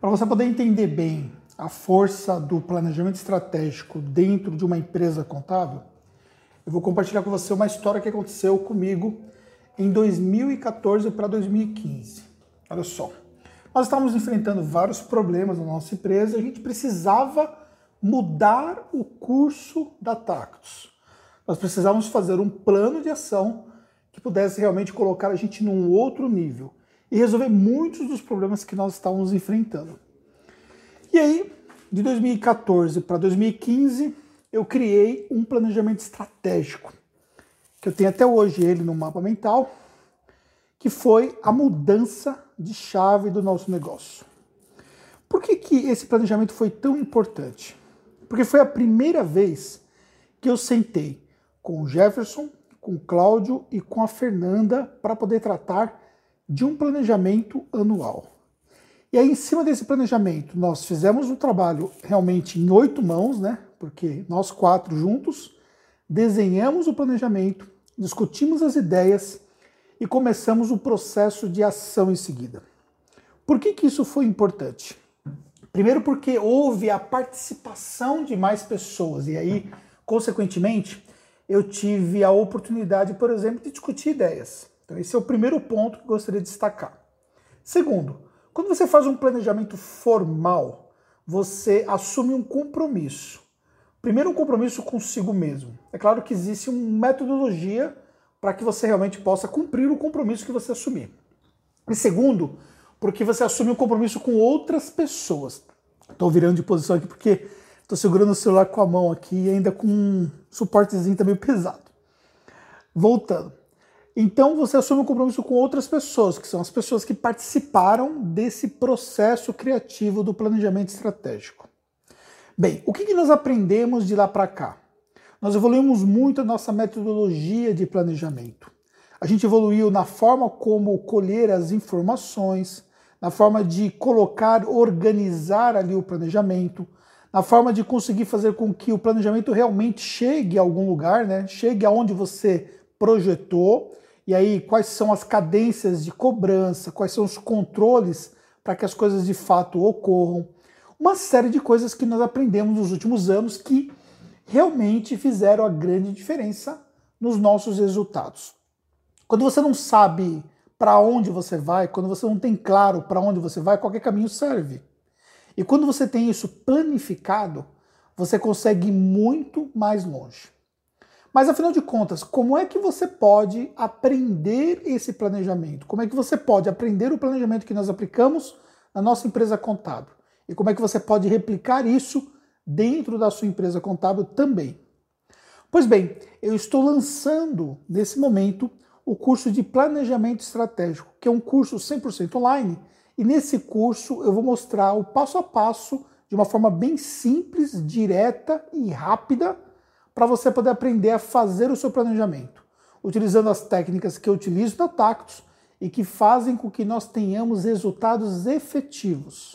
Para você poder entender bem a força do planejamento estratégico dentro de uma empresa contábil, eu vou compartilhar com você uma história que aconteceu comigo em 2014 para 2015. Olha só. Nós estávamos enfrentando vários problemas na nossa empresa e a gente precisava mudar o curso da Tactus. Nós precisávamos fazer um plano de ação que pudesse realmente colocar a gente num outro nível e resolver muitos dos problemas que nós estávamos enfrentando. E aí, de 2014 para 2015, eu criei um planejamento estratégico, que eu tenho até hoje ele no mapa mental, que foi a mudança de chave do nosso negócio. Por que, que esse planejamento foi tão importante? Porque foi a primeira vez que eu sentei com o Jefferson, com o Cláudio e com a Fernanda para poder tratar de um planejamento anual. E aí, em cima desse planejamento, nós fizemos um trabalho realmente em oito mãos, né? Porque nós quatro juntos desenhamos o planejamento, discutimos as ideias e começamos o processo de ação em seguida. Por que, que isso foi importante? Primeiro, porque houve a participação de mais pessoas, e aí, consequentemente, eu tive a oportunidade, por exemplo, de discutir ideias. Então, esse é o primeiro ponto que eu gostaria de destacar. Segundo, quando você faz um planejamento formal, você assume um compromisso. Primeiro, um compromisso consigo mesmo. É claro que existe uma metodologia para que você realmente possa cumprir o compromisso que você assumir. E segundo, porque você assume um compromisso com outras pessoas. Estou virando de posição aqui porque estou segurando o celular com a mão aqui e ainda com um suportezinho também pesado. Voltando. Então você assume um compromisso com outras pessoas, que são as pessoas que participaram desse processo criativo do planejamento estratégico. Bem, o que, que nós aprendemos de lá para cá? Nós evoluímos muito a nossa metodologia de planejamento. A gente evoluiu na forma como colher as informações, na forma de colocar, organizar ali o planejamento, na forma de conseguir fazer com que o planejamento realmente chegue a algum lugar, né? chegue aonde você projetou e aí, quais são as cadências de cobrança, quais são os controles para que as coisas de fato ocorram. Uma série de coisas que nós aprendemos nos últimos anos que realmente fizeram a grande diferença nos nossos resultados. Quando você não sabe para onde você vai, quando você não tem claro para onde você vai, qualquer caminho serve. E quando você tem isso planificado, você consegue ir muito mais longe. Mas afinal de contas, como é que você pode aprender esse planejamento? Como é que você pode aprender o planejamento que nós aplicamos na nossa empresa contábil? E como é que você pode replicar isso dentro da sua empresa contábil também? Pois bem, eu estou lançando nesse momento o curso de planejamento estratégico, que é um curso 100% online, e nesse curso eu vou mostrar o passo a passo de uma forma bem simples, direta e rápida para você poder aprender a fazer o seu planejamento, utilizando as técnicas que eu utilizo na Tactus e que fazem com que nós tenhamos resultados efetivos.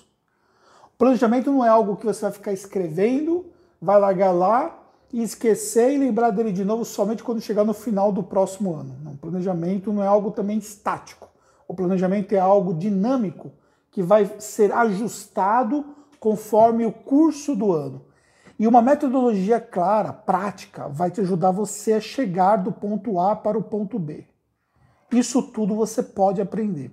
O planejamento não é algo que você vai ficar escrevendo, vai largar lá e esquecer e lembrar dele de novo somente quando chegar no final do próximo ano. O planejamento não é algo também estático. O planejamento é algo dinâmico que vai ser ajustado conforme o curso do ano. E uma metodologia clara, prática, vai te ajudar você a chegar do ponto A para o ponto B. Isso tudo você pode aprender.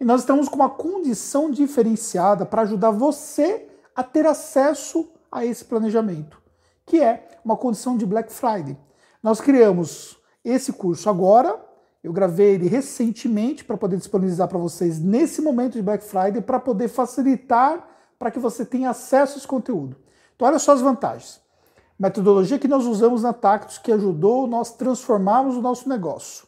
E nós estamos com uma condição diferenciada para ajudar você a ter acesso a esse planejamento, que é uma condição de Black Friday. Nós criamos esse curso agora, eu gravei ele recentemente para poder disponibilizar para vocês nesse momento de Black Friday, para poder facilitar para que você tenha acesso a esse conteúdo. Então, olha só as vantagens. Metodologia que nós usamos na Tactus que ajudou nós transformarmos o nosso negócio.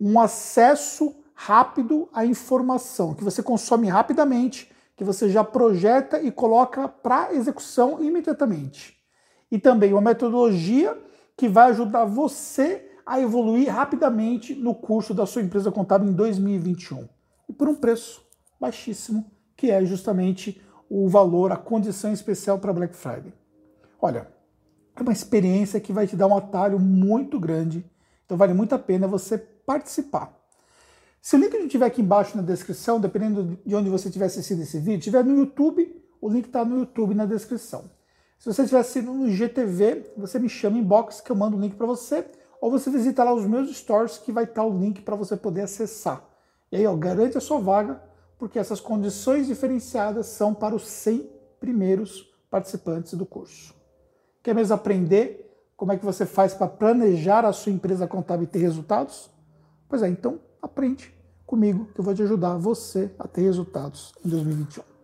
Um acesso rápido à informação, que você consome rapidamente, que você já projeta e coloca para execução imediatamente. E também uma metodologia que vai ajudar você a evoluir rapidamente no curso da sua empresa contábil em 2021. E por um preço baixíssimo, que é justamente o valor, a condição especial para Black Friday. Olha, é uma experiência que vai te dar um atalho muito grande, então vale muito a pena você participar. Se o link não estiver aqui embaixo na descrição, dependendo de onde você tiver assistido esse vídeo, estiver no YouTube, o link está no YouTube na descrição. Se você estiver assistindo no GTV, você me chama inbox que eu mando o link para você, ou você visita lá os meus stories que vai estar o link para você poder acessar. E aí, ó, garante a sua vaga, porque essas condições diferenciadas são para os 100 primeiros participantes do curso. Quer mesmo aprender como é que você faz para planejar a sua empresa contábil e ter resultados? Pois é, então aprende comigo que eu vou te ajudar você a ter resultados em 2021.